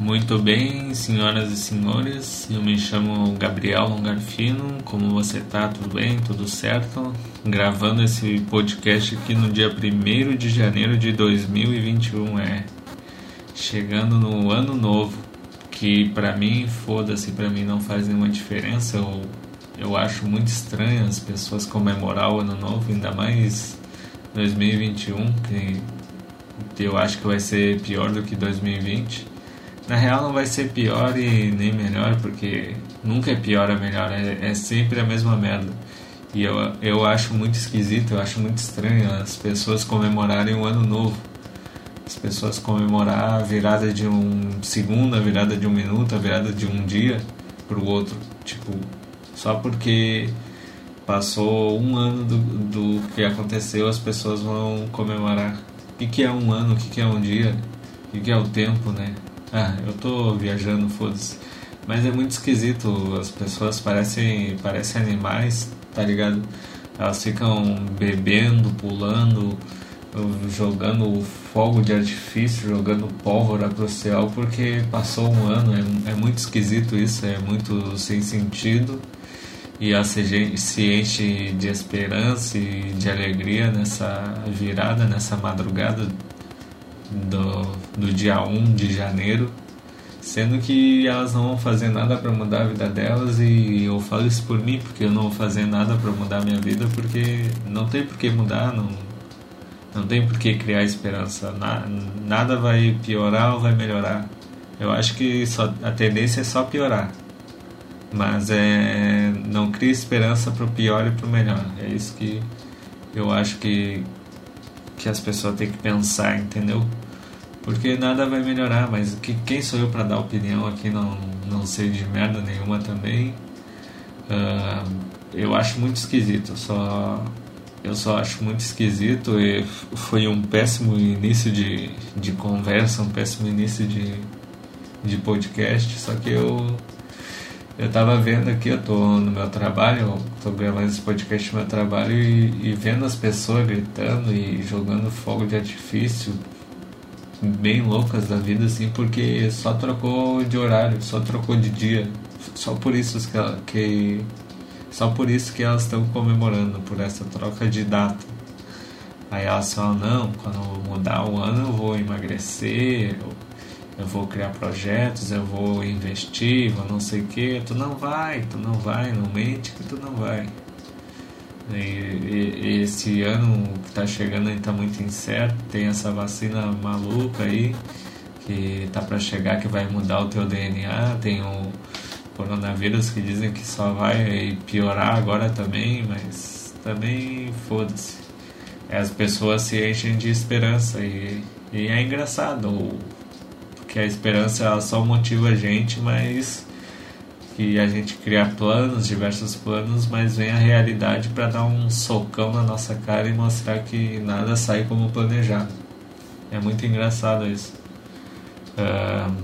Muito bem, senhoras e senhores, eu me chamo Gabriel Longarfino, como você tá? Tudo bem? Tudo certo? Gravando esse podcast aqui no dia 1 de janeiro de 2021, é. Chegando no ano novo, que pra mim, foda-se, pra mim não faz nenhuma diferença, eu, eu acho muito estranho as pessoas comemorar o ano novo, ainda mais 2021, que eu acho que vai ser pior do que 2020 na real não vai ser pior e nem melhor, porque nunca é pior ou melhor, é, é sempre a mesma merda. E eu, eu acho muito esquisito, eu acho muito estranho as pessoas comemorarem o ano novo. As pessoas comemorar a virada de um segundo, a virada de um minuto, a virada de um dia pro outro. Tipo, só porque passou um ano do, do que aconteceu, as pessoas vão comemorar. O que, que é um ano, o que, que é um dia, o que, que é o tempo, né? Ah, eu tô viajando, foda-se. Mas é muito esquisito, as pessoas parecem, parecem animais, tá ligado? Elas ficam bebendo, pulando, jogando fogo de artifício, jogando pólvora pro céu porque passou um ano. É, é muito esquisito isso, é muito sem sentido. E se, se enche de esperança e de alegria nessa virada, nessa madrugada do, do dia 1 de janeiro, sendo que elas não vão fazer nada para mudar a vida delas e eu falo isso por mim, porque eu não vou fazer nada para mudar a minha vida, porque não tem por que mudar, não, não tem por que criar esperança, Na, nada vai piorar ou vai melhorar. Eu acho que só, a tendência é só piorar. Mas é, não cria esperança para o pior e para o melhor. É isso que eu acho que, que as pessoas têm que pensar, entendeu? Porque nada vai melhorar, mas que, quem sou eu para dar opinião aqui? Não, não sei de merda nenhuma também. Uh, eu acho muito esquisito, só eu só acho muito esquisito e foi um péssimo início de, de conversa, um péssimo início de, de podcast, só que eu eu tava vendo aqui, eu tô no meu trabalho, eu tô gravando esse podcast no meu trabalho e, e vendo as pessoas gritando e jogando fogo de artifício bem loucas da vida, assim, porque só trocou de horário, só trocou de dia. Só por isso que, que só por isso que elas estão comemorando por essa troca de data. Aí elas falam, não, quando mudar o ano eu vou emagrecer, eu eu vou criar projetos, eu vou investir, vou não sei o que, tu não vai, tu não vai, não mente que tu não vai. E, e, esse ano que está chegando está muito incerto, tem essa vacina maluca aí que tá para chegar que vai mudar o teu DNA, tem o coronavírus que dizem que só vai piorar agora também, mas também foda-se. As pessoas se enchem de esperança e, e é engraçado que a esperança ela só motiva a gente, mas que a gente cria planos, diversos planos, mas vem a realidade para dar um socão na nossa cara e mostrar que nada sai como planejado. É muito engraçado isso. Uh,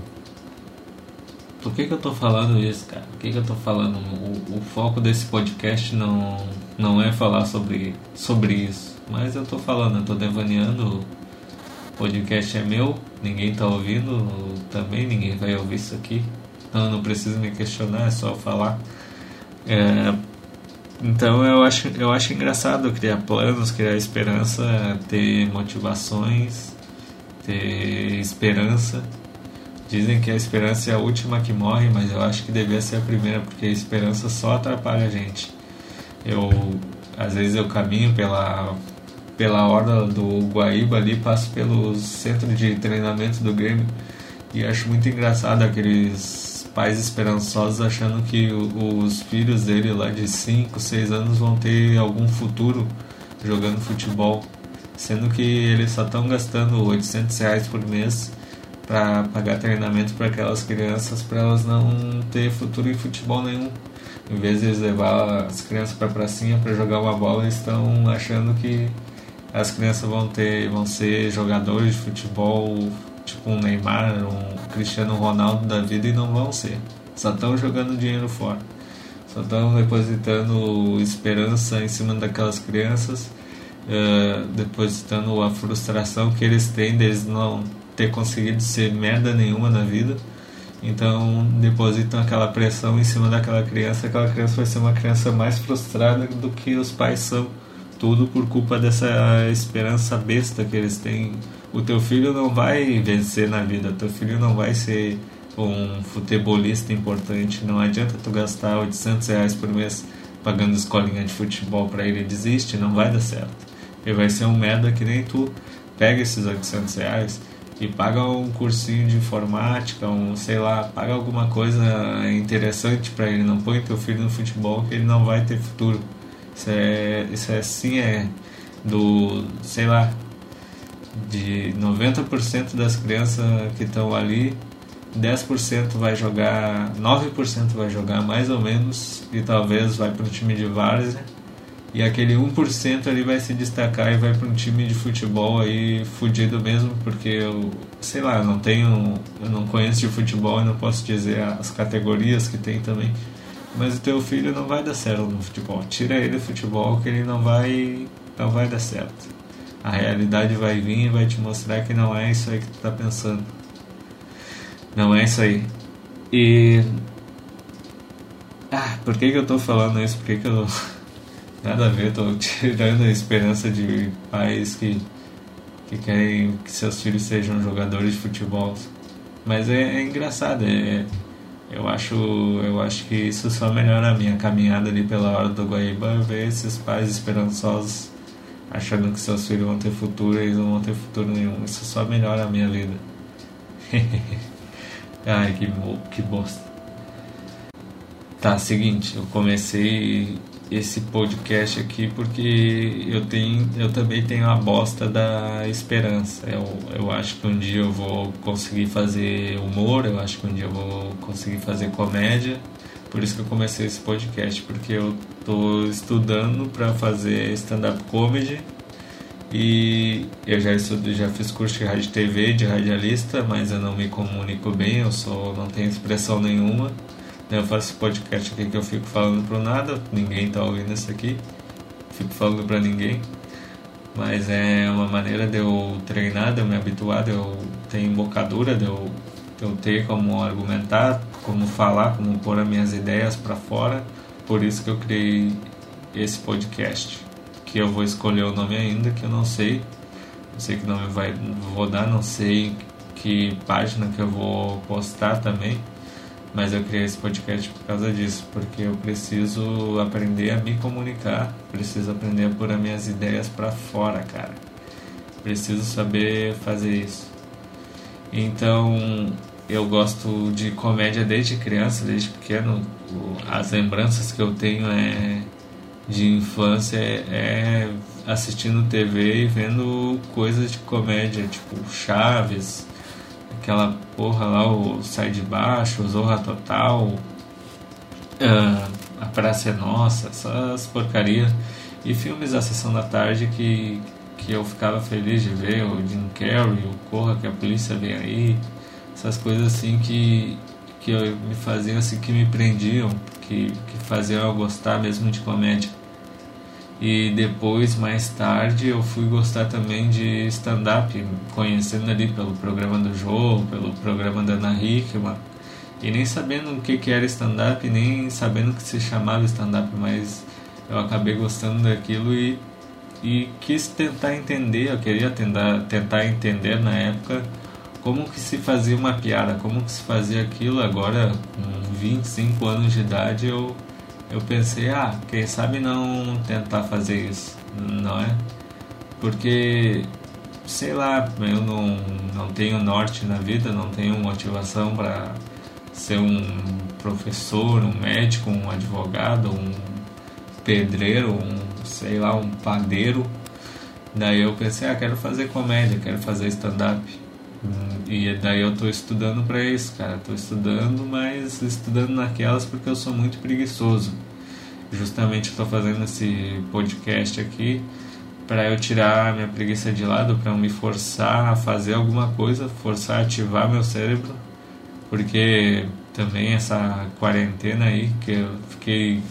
por que, que eu tô falando isso, cara? Por que, que eu tô falando? O, o, foco desse podcast não, não é falar sobre, sobre isso. Mas eu tô falando, eu tô devaneando podcast é meu, ninguém está ouvindo também, ninguém vai ouvir isso aqui. Então não precisa me questionar, é só falar. É, então eu acho, eu acho engraçado criar planos, criar esperança, ter motivações, ter esperança. Dizem que a esperança é a última que morre, mas eu acho que devia ser a primeira, porque a esperança só atrapalha a gente. Eu às vezes eu caminho pela pela orla do Guaíba ali, passo pelo centro de treinamento do Grêmio e acho muito engraçado aqueles pais esperançosos achando que os filhos dele lá de 5, 6 anos vão ter algum futuro jogando futebol, sendo que eles só estão gastando 800 reais por mês para pagar treinamento para aquelas crianças para elas não ter futuro em futebol nenhum. Em vez de levar as crianças para a pracinha para jogar uma bola, eles estão achando que as crianças vão ter vão ser jogadores de futebol tipo um Neymar, um Cristiano Ronaldo da vida e não vão ser. Só estão jogando dinheiro fora. Só estão depositando esperança em cima daquelas crianças, uh, depositando a frustração que eles têm deles não ter conseguido ser merda nenhuma na vida Então depositam aquela pressão em cima daquela criança, aquela criança vai ser uma criança mais frustrada do que os pais são. Tudo por culpa dessa esperança besta que eles têm. O teu filho não vai vencer na vida, teu filho não vai ser um futebolista importante. Não adianta tu gastar 800 reais por mês pagando escolinha de futebol para ele desiste, não vai dar certo. Ele vai ser um merda que nem tu. Pega esses 800 reais e paga um cursinho de informática, um, sei lá, paga alguma coisa interessante para ele. Não põe teu filho no futebol que ele não vai ter futuro. Isso é, isso é assim, é do, sei lá, de 90% das crianças que estão ali, 10% vai jogar, 9% vai jogar mais ou menos e talvez vai para um time de várzea e aquele 1% ali vai se destacar e vai para um time de futebol aí fudido mesmo, porque eu, sei lá, não tenho, eu não conheço de futebol e não posso dizer as categorias que tem também. Mas o teu filho não vai dar certo no futebol. Tira ele do futebol que ele não vai, não vai dar certo. A realidade vai vir e vai te mostrar que não é isso aí que tu tá pensando. Não é isso aí. E ah, por que que eu tô falando isso? Por que que eu Nada a ver, tô tirando a esperança de pais que, que querem que seus filhos sejam jogadores de futebol. Mas é, é engraçado, é, eu acho, eu acho que isso só melhora a minha caminhada ali pela hora do Guaíba, ver esses pais esperançosos achando que seus filhos vão ter futuro e eles não vão ter futuro nenhum. Isso só melhora a minha vida. Ai, que, que bosta. Tá, seguinte, eu comecei esse podcast aqui porque eu tenho eu também tenho a bosta da esperança eu, eu acho que um dia eu vou conseguir fazer humor eu acho que um dia eu vou conseguir fazer comédia por isso que eu comecei esse podcast porque eu tô estudando para fazer stand up comedy e eu já estudo, já fiz curso de rádio TV de radialista mas eu não me comunico bem eu só não tenho expressão nenhuma eu faço podcast aqui que eu fico falando pro nada, ninguém tá ouvindo isso aqui, fico falando pra ninguém. Mas é uma maneira de eu treinar, de eu me habituar, de eu ter embocadura, de eu, de eu ter como argumentar, como falar, como pôr as minhas ideias para fora. Por isso que eu criei esse podcast, que eu vou escolher o nome ainda, que eu não sei. Não sei que nome vai, vou dar, não sei que página que eu vou postar também mas eu criei esse podcast por causa disso, porque eu preciso aprender a me comunicar, preciso aprender a pôr as minhas ideias para fora, cara. Preciso saber fazer isso. Então, eu gosto de comédia desde criança, desde pequeno. As lembranças que eu tenho é de infância é assistindo TV e vendo coisas de comédia, tipo Chaves, aquela porra lá, o Sai de Baixo, o Zorra Total, uh, A Praça é Nossa, essas porcarias. E filmes da Sessão da Tarde que, que eu ficava feliz de ver, o Jim Carrey, o Corra que a polícia vem aí, essas coisas assim que, que eu, me faziam assim, que me prendiam, que, que faziam eu gostar mesmo de comédia. E depois, mais tarde, eu fui gostar também de stand-up, conhecendo ali pelo programa do João, pelo programa da Ana Hickman. E nem sabendo o que, que era stand-up, nem sabendo que se chamava stand-up, mas eu acabei gostando daquilo e, e quis tentar entender, eu queria tentar, tentar entender na época como que se fazia uma piada, como que se fazia aquilo. Agora, com 25 anos de idade, eu eu pensei, ah, quem sabe não tentar fazer isso, não é? Porque, sei lá, eu não, não tenho norte na vida, não tenho motivação para ser um professor, um médico, um advogado, um pedreiro, um, sei lá, um padeiro. Daí eu pensei, ah, quero fazer comédia, quero fazer stand-up. E daí eu tô estudando para isso, cara. Tô estudando, mas estudando naquelas porque eu sou muito preguiçoso. Justamente estou fazendo esse podcast aqui para eu tirar minha preguiça de lado, para eu me forçar a fazer alguma coisa, forçar a ativar meu cérebro, porque também essa quarentena aí que eu fiquei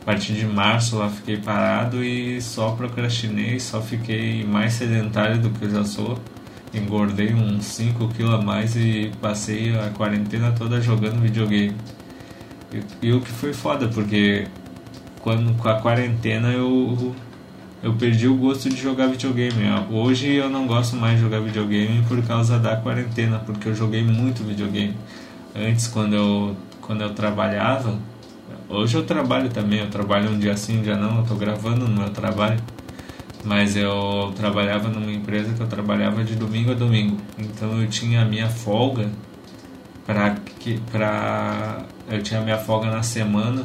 a partir de março lá fiquei parado e só procrastinei, só fiquei mais sedentário do que eu já sou engordei uns 5 quilos a mais e passei a quarentena toda jogando videogame. E, e o que foi foda, porque quando com a quarentena eu eu perdi o gosto de jogar videogame. Hoje eu não gosto mais de jogar videogame por causa da quarentena, porque eu joguei muito videogame. Antes quando eu quando eu trabalhava, hoje eu trabalho também, eu trabalho um dia sim, um dia não, eu tô gravando no meu trabalho. Mas eu trabalhava numa empresa que eu trabalhava de domingo a domingo. Então eu tinha a minha folga para que para eu tinha a minha folga na semana,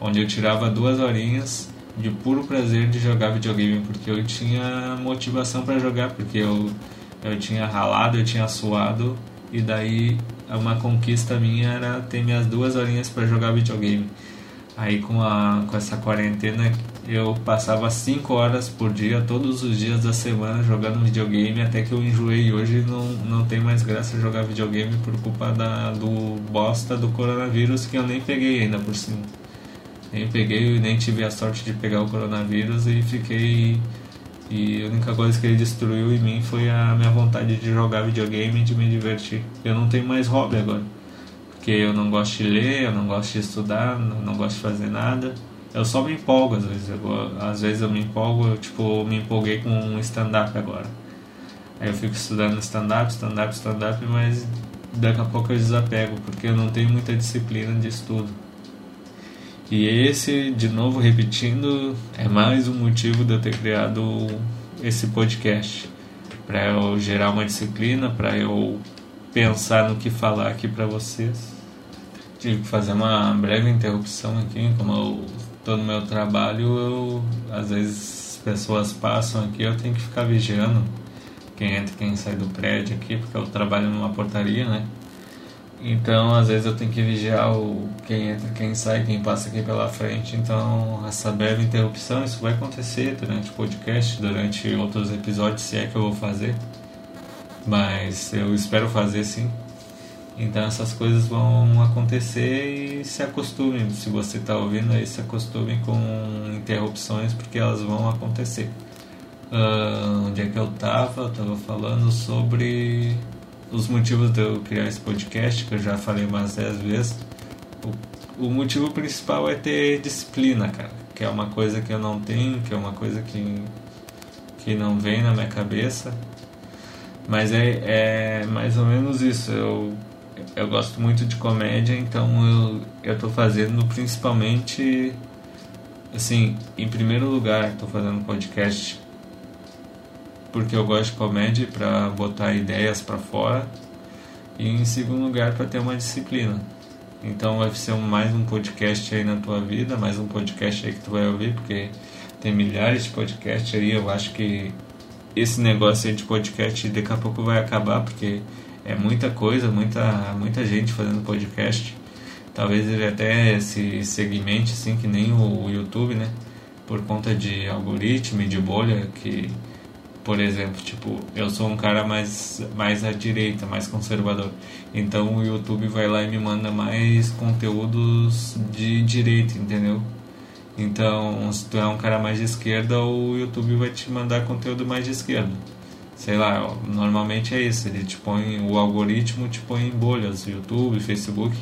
onde eu tirava duas horinhas de puro prazer de jogar videogame, porque eu tinha motivação para jogar, porque eu eu tinha ralado, eu tinha suado e daí uma conquista minha era ter minhas duas horinhas para jogar videogame. Aí com a com essa quarentena eu passava 5 horas por dia, todos os dias da semana, jogando videogame, até que eu enjoei. Hoje não, não tem mais graça jogar videogame por culpa da, do bosta do coronavírus, que eu nem peguei ainda por cima. Nem peguei, nem tive a sorte de pegar o coronavírus e fiquei. E a única coisa que ele destruiu em mim foi a minha vontade de jogar videogame e de me divertir. Eu não tenho mais hobby agora. Porque eu não gosto de ler, eu não gosto de estudar, não gosto de fazer nada eu só me empolgo às vezes. Eu, às vezes eu me empolgo, eu tipo, me empolguei com um stand-up agora. Aí eu fico estudando stand-up, stand-up, stand-up, mas daqui a pouco eu desapego, porque eu não tenho muita disciplina de estudo. E esse, de novo repetindo, é mais um motivo de eu ter criado esse podcast. Para eu gerar uma disciplina, para eu pensar no que falar aqui para vocês. Tive que fazer uma breve interrupção aqui, como eu tô no meu trabalho, eu, às vezes pessoas passam aqui, eu tenho que ficar vigiando quem entra e quem sai do prédio aqui, porque eu trabalho numa portaria, né? Então, às vezes eu tenho que vigiar o quem entra, quem sai, quem passa aqui pela frente. Então, essa breve interrupção, isso vai acontecer durante o podcast, durante outros episódios, se é que eu vou fazer. Mas eu espero fazer sim. Então essas coisas vão acontecer e se acostume. Se você está ouvindo aí, se acostume com interrupções porque elas vão acontecer. Uh, onde é que eu estava? Eu estava falando sobre os motivos de eu criar esse podcast, que eu já falei umas 10 vezes. O, o motivo principal é ter disciplina, cara. Que é uma coisa que eu não tenho, que é uma coisa que, que não vem na minha cabeça. Mas é, é mais ou menos isso. Eu eu gosto muito de comédia, então eu, eu tô fazendo principalmente, assim, em primeiro lugar, tô fazendo podcast porque eu gosto de comédia para botar ideias para fora e em segundo lugar para ter uma disciplina. Então vai ser mais um podcast aí na tua vida, mais um podcast aí que tu vai ouvir, porque tem milhares de podcasts aí, eu acho que esse negócio aí de podcast daqui a pouco vai acabar, porque é muita coisa, muita, muita gente fazendo podcast. Talvez ele até se segmente assim que nem o YouTube, né? Por conta de algoritmo e de bolha que por exemplo, tipo, eu sou um cara mais, mais à direita, mais conservador. Então o YouTube vai lá e me manda mais conteúdos de direita, entendeu? Então, se tu é um cara mais de esquerda, o YouTube vai te mandar conteúdo mais de esquerda sei lá, normalmente é isso, ele te põe, o algoritmo te põe em bolhas, YouTube, Facebook,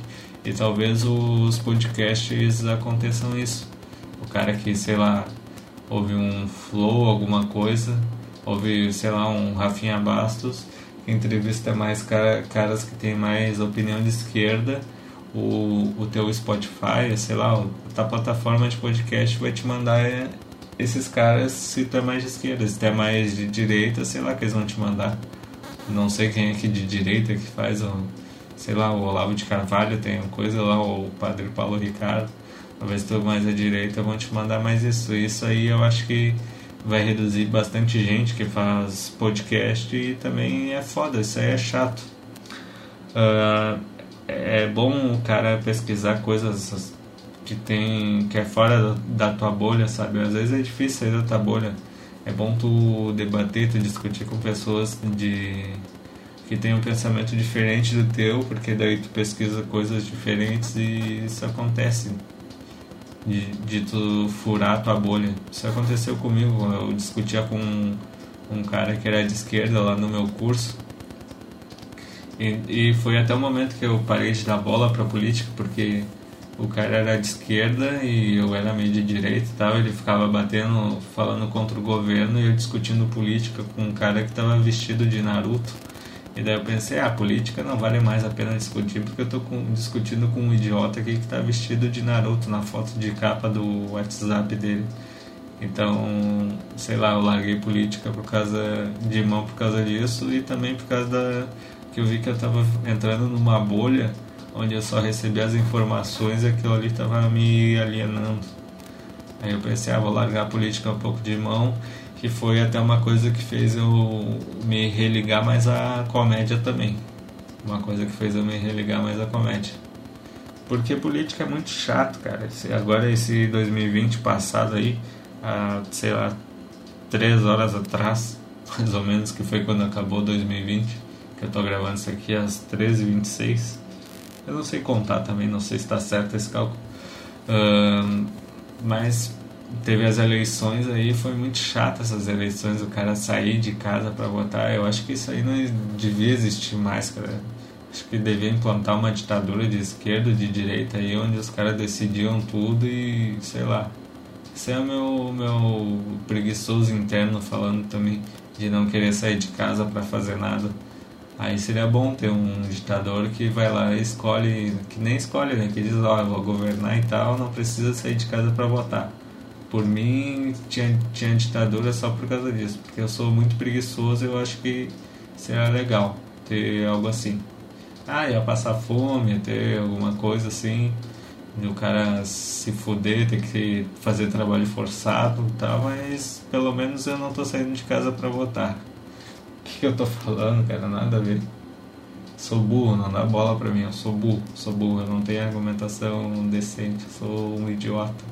e talvez os podcasts aconteçam isso. O cara que, sei lá, ouve um flow, alguma coisa, ouve, sei lá, um Rafinha Bastos, que entrevista mais cara, caras que tem mais opinião de esquerda, o, o teu Spotify, sei lá, a tua plataforma de podcast vai te mandar esses caras, se tu é mais de esquerda, se tu é mais de direita, sei lá que eles vão te mandar. Não sei quem é que de direita que faz, o, sei lá, o Olavo de Carvalho tem uma coisa lá, o Padre Paulo Ricardo. Talvez tu mais à direita vão te mandar mais isso. Isso aí eu acho que vai reduzir bastante gente que faz podcast e também é foda, isso aí é chato. Uh, é bom o cara pesquisar coisas que tem que é fora da tua bolha, sabe? Às vezes é difícil sair da tua bolha. É bom tu debater, tu discutir com pessoas de que tem um pensamento diferente do teu, porque daí tu pesquisa coisas diferentes e isso acontece. De, de tu furar a tua bolha. Isso aconteceu comigo. Eu discutia com um cara que era de esquerda lá no meu curso. E, e foi até o momento que eu parei de dar bola para política, porque o cara era de esquerda e eu era meio de direita e tal. Ele ficava batendo, falando contra o governo e eu discutindo política com um cara que estava vestido de Naruto. E daí eu pensei, ah, política não vale mais a pena discutir porque eu com, discutindo com um idiota aqui que está vestido de Naruto na foto de capa do WhatsApp dele. Então, sei lá, eu larguei política por causa de mão por causa disso e também por causa da que eu vi que eu estava entrando numa bolha onde eu só recebia as informações e aquilo ali estava me alienando. Aí eu pensei, ah, vou largar a política um pouco de mão, que foi até uma coisa que fez eu me religar mais à comédia também. Uma coisa que fez eu me religar mais à comédia. Porque política é muito chato, cara. Agora esse 2020 passado aí, há, sei lá, três horas atrás, mais ou menos, que foi quando acabou 2020, que eu tô gravando isso aqui às 13h26. Eu não sei contar também, não sei se está certo esse cálculo. Uh, mas teve as eleições aí, foi muito chato essas eleições, o cara sair de casa para votar. Eu acho que isso aí não devia existir mais, cara. Acho que devia implantar uma ditadura de esquerda, de direita aí, onde os caras decidiam tudo e sei lá. Esse é o meu, meu preguiçoso interno falando também de não querer sair de casa para fazer nada. Aí seria bom ter um ditador que vai lá e escolhe, que nem escolhe, né? Que diz, ó, oh, vou governar e tal, não precisa sair de casa para votar. Por mim, tinha, tinha ditadura só por causa disso, porque eu sou muito preguiçoso eu acho que seria legal ter algo assim. Ah, ia passar fome, ter alguma coisa assim, o cara se fuder, ter que fazer trabalho forçado e tal, mas pelo menos eu não tô saindo de casa para votar. Que, eu tô falando, cara? Nada a ver. Sou burro, não dá bola pra mim, eu sou burro, sou burro, eu não tenho argumentação decente, sou um idiota.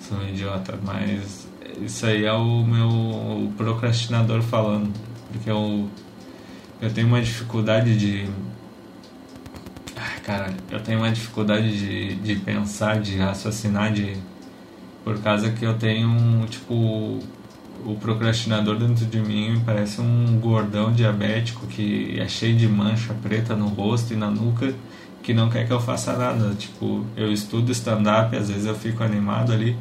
Sou um idiota, mas isso aí é o meu procrastinador falando, porque eu, eu tenho uma dificuldade de cara, eu tenho uma dificuldade de, de pensar, de raciocinar, de, por causa que eu tenho um, tipo, o procrastinador dentro de mim parece um gordão diabético que é cheio de mancha preta no rosto e na nuca que não quer que eu faça nada. Tipo, eu estudo stand-up, às vezes eu fico animado ali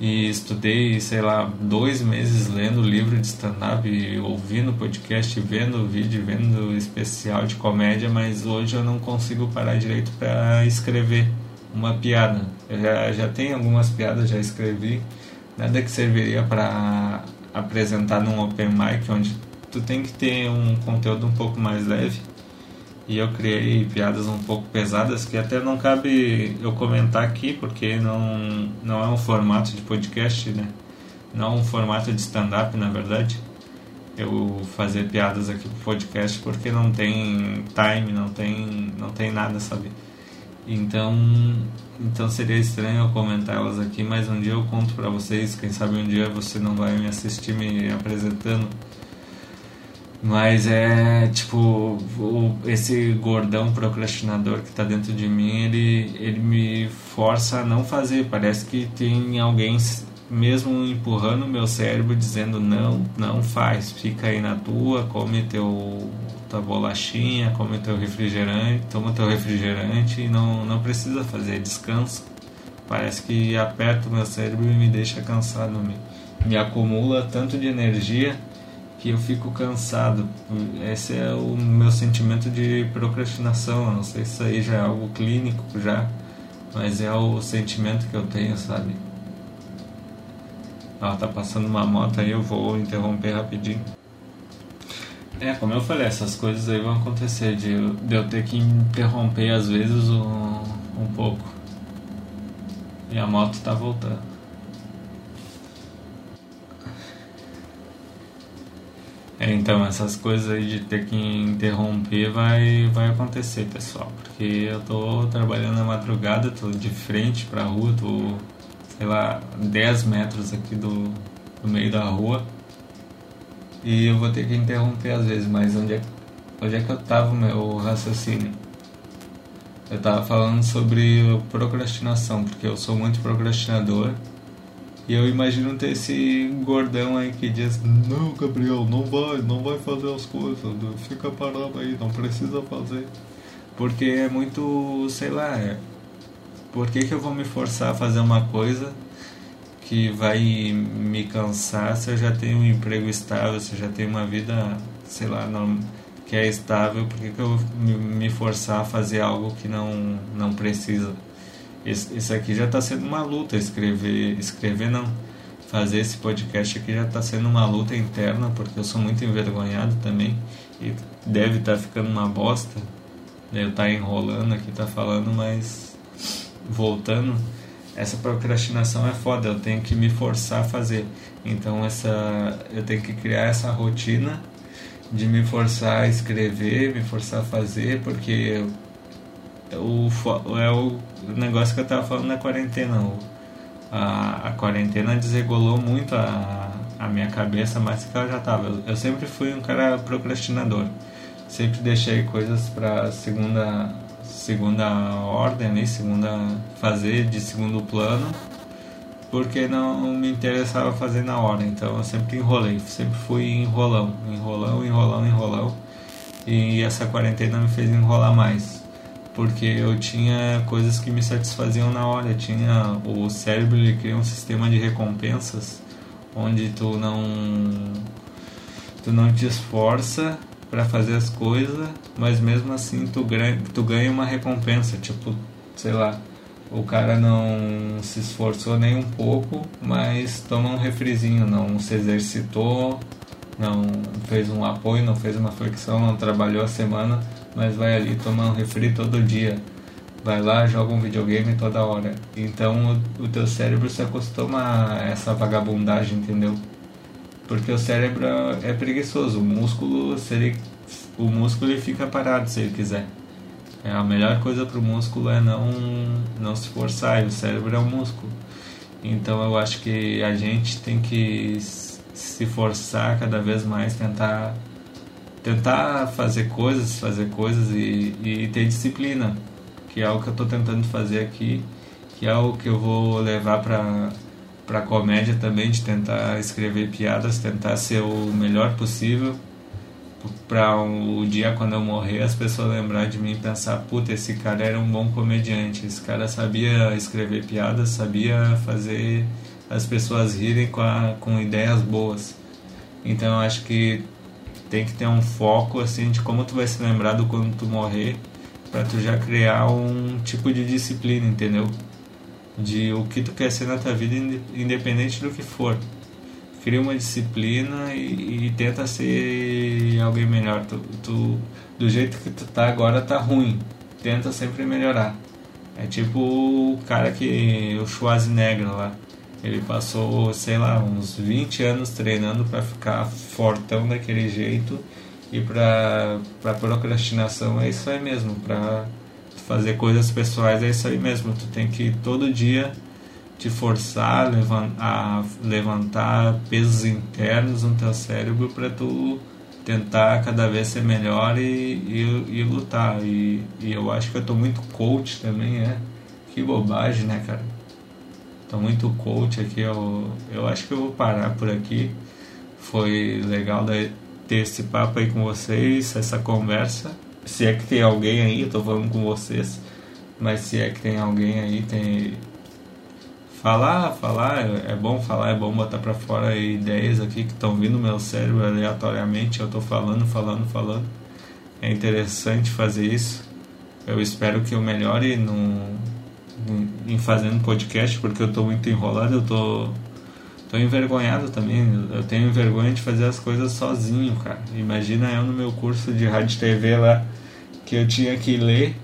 e estudei, sei lá, dois meses lendo livro de stand-up, ouvindo podcast, vendo vídeo, vendo especial de comédia, mas hoje eu não consigo parar direito para escrever uma piada. Eu já, já tenho algumas piadas, já escrevi, nada que serviria para apresentar num open mic, onde tu tem que ter um conteúdo um pouco mais leve e eu criei piadas um pouco pesadas que até não cabe eu comentar aqui porque não, não é um formato de podcast, né? Não é um formato de stand-up, na verdade. Eu fazer piadas aqui pro podcast porque não tem time, não tem, não tem nada, sabe? Então, então seria estranho eu comentar elas aqui, mas um dia eu conto para vocês, quem sabe um dia você não vai me assistir me apresentando mas é tipo, esse gordão procrastinador que está dentro de mim, ele, ele me força a não fazer. Parece que tem alguém mesmo empurrando o meu cérebro dizendo não, não faz, fica aí na tua, come teu tua bolachinha, come teu refrigerante, toma teu refrigerante e não, não precisa fazer, descansa. Parece que aperta o meu cérebro e me deixa cansado, me, me acumula tanto de energia que eu fico cansado. Esse é o meu sentimento de procrastinação. Eu não sei se isso aí já é algo clínico já, mas é o sentimento que eu tenho, sabe? Ó, tá passando uma moto aí, eu vou interromper rapidinho. É, como eu falei, essas coisas aí vão acontecer, de, de eu ter que interromper às vezes um, um pouco. E a moto tá voltando. É, então, essas coisas aí de ter que interromper vai, vai acontecer, pessoal. Porque eu tô trabalhando na madrugada, tô de frente pra rua, tô, sei lá, 10 metros aqui do, do meio da rua. E eu vou ter que interromper às vezes, mas onde é, onde é que eu tava o meu raciocínio? Eu tava falando sobre procrastinação, porque eu sou muito procrastinador E eu imagino ter esse gordão aí que diz: Não, Gabriel, não vai, não vai fazer as coisas, fica parado aí, não precisa fazer. Porque é muito, sei lá, é, por que, que eu vou me forçar a fazer uma coisa que vai me cansar se eu já tenho um emprego estável, se eu já tenho uma vida, sei lá, não, que é estável, por que, que eu me forçar a fazer algo que não, não precisa? Isso aqui já está sendo uma luta, escrever, escrever não, fazer esse podcast aqui já está sendo uma luta interna, porque eu sou muito envergonhado também, e deve estar tá ficando uma bosta, eu tá enrolando aqui, tá falando, mas voltando, essa procrastinação é foda, eu tenho que me forçar a fazer. Então essa eu tenho que criar essa rotina de me forçar a escrever, me forçar a fazer, porque o, é o negócio que eu tava falando na quarentena. A, a quarentena desregulou muito a, a minha cabeça mais que ela já tava. Eu, eu sempre fui um cara procrastinador. Sempre deixei coisas para segunda segunda ordem, né? segunda fazer de segundo plano, porque não me interessava fazer na hora. Então eu sempre enrolei, sempre fui enrolão, enrolão, enrolão, enrolão. E essa quarentena me fez enrolar mais, porque eu tinha coisas que me satisfaziam na hora. Eu tinha o cérebro ele cria um sistema de recompensas onde tu não tu não te esforça para fazer as coisas, mas mesmo assim tu ganha, tu ganha uma recompensa, tipo, sei lá, o cara não se esforçou nem um pouco, mas toma um refrizinho, não se exercitou, não fez um apoio, não fez uma flexão, não trabalhou a semana, mas vai ali tomar um refri todo dia. Vai lá, joga um videogame toda hora. Então o, o teu cérebro se acostuma a essa vagabundagem, entendeu? Porque o cérebro é preguiçoso. O músculo, se ele, o músculo ele fica parado se ele quiser. É, a melhor coisa para o músculo é não, não se forçar, e o cérebro é um músculo. Então eu acho que a gente tem que se forçar cada vez mais, tentar tentar fazer coisas, fazer coisas e, e ter disciplina, que é o que eu estou tentando fazer aqui, que é o que eu vou levar para para comédia também de tentar escrever piadas, tentar ser o melhor possível para o um, dia quando eu morrer as pessoas lembrar de mim e pensar, puta, esse cara era um bom comediante, esse cara sabia escrever piadas, sabia fazer as pessoas rirem com, a, com ideias boas. Então eu acho que tem que ter um foco assim de como tu vai se lembrar do quando tu morrer para tu já criar um tipo de disciplina, entendeu? De o que tu quer ser na tua vida, independente do que for. Cria uma disciplina e, e tenta ser alguém melhor. Tu, tu, do jeito que tu tá agora tá ruim. Tenta sempre melhorar. É tipo o cara que. o Schwarzenegger lá. Ele passou, sei lá, uns 20 anos treinando para ficar fortão daquele jeito. E pra, pra procrastinação é isso aí mesmo. Pra fazer coisas pessoais é isso aí mesmo. Tu tem que todo dia te forçar a levantar pesos internos no teu cérebro para tu tentar cada vez ser melhor e, e, e lutar. E, e, eu acho que eu tô muito coach também, é. Que bobagem, né, cara? Tô muito coach aqui. Eu, eu acho que eu vou parar por aqui. Foi legal ter esse papo aí com vocês, essa conversa se é que tem alguém aí, eu tô falando com vocês, mas se é que tem alguém aí, tem falar, falar, é bom falar, é bom botar para fora ideias aqui que estão vindo no meu cérebro aleatoriamente, eu tô falando, falando, falando. É interessante fazer isso. Eu espero que eu melhore no, em fazendo podcast, porque eu tô muito enrolado, eu tô tô envergonhado também. Eu tenho vergonha de fazer as coisas sozinho, cara. Imagina eu no meu curso de rádio TV lá, que eu tinha que ler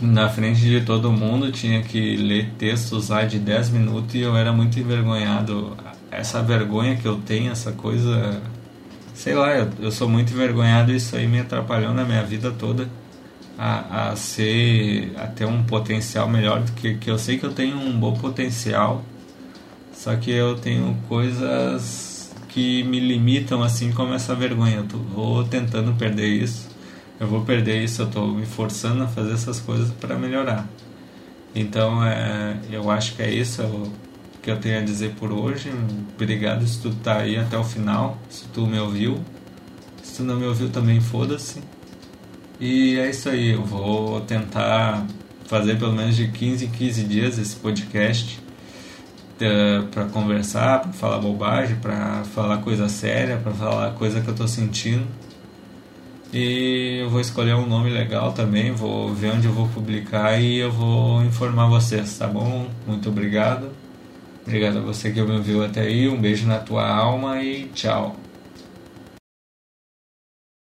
na frente de todo mundo, tinha que ler textos lá de 10 minutos e eu era muito envergonhado. Essa vergonha que eu tenho, essa coisa. Sei lá, eu, eu sou muito envergonhado e isso aí me atrapalhou na minha vida toda. A, a ser. a ter um potencial melhor do que, que eu sei que eu tenho um bom potencial só que eu tenho coisas que me limitam, assim como essa vergonha. Eu tô, vou tentando perder isso. Eu vou perder isso, eu estou me forçando a fazer essas coisas para melhorar. Então, é, eu acho que é isso que eu tenho a dizer por hoje. Obrigado se tu tá aí até o final, se tu me ouviu. Se tu não me ouviu também, foda-se. E é isso aí, eu vou tentar fazer pelo menos de 15 em 15 dias esse podcast uh, para conversar, para falar bobagem, para falar coisa séria, para falar coisa que eu tô sentindo. E eu vou escolher um nome legal também, vou ver onde eu vou publicar e eu vou informar vocês, tá bom? Muito obrigado. Obrigado a você que me ouviu até aí, um beijo na tua alma e tchau.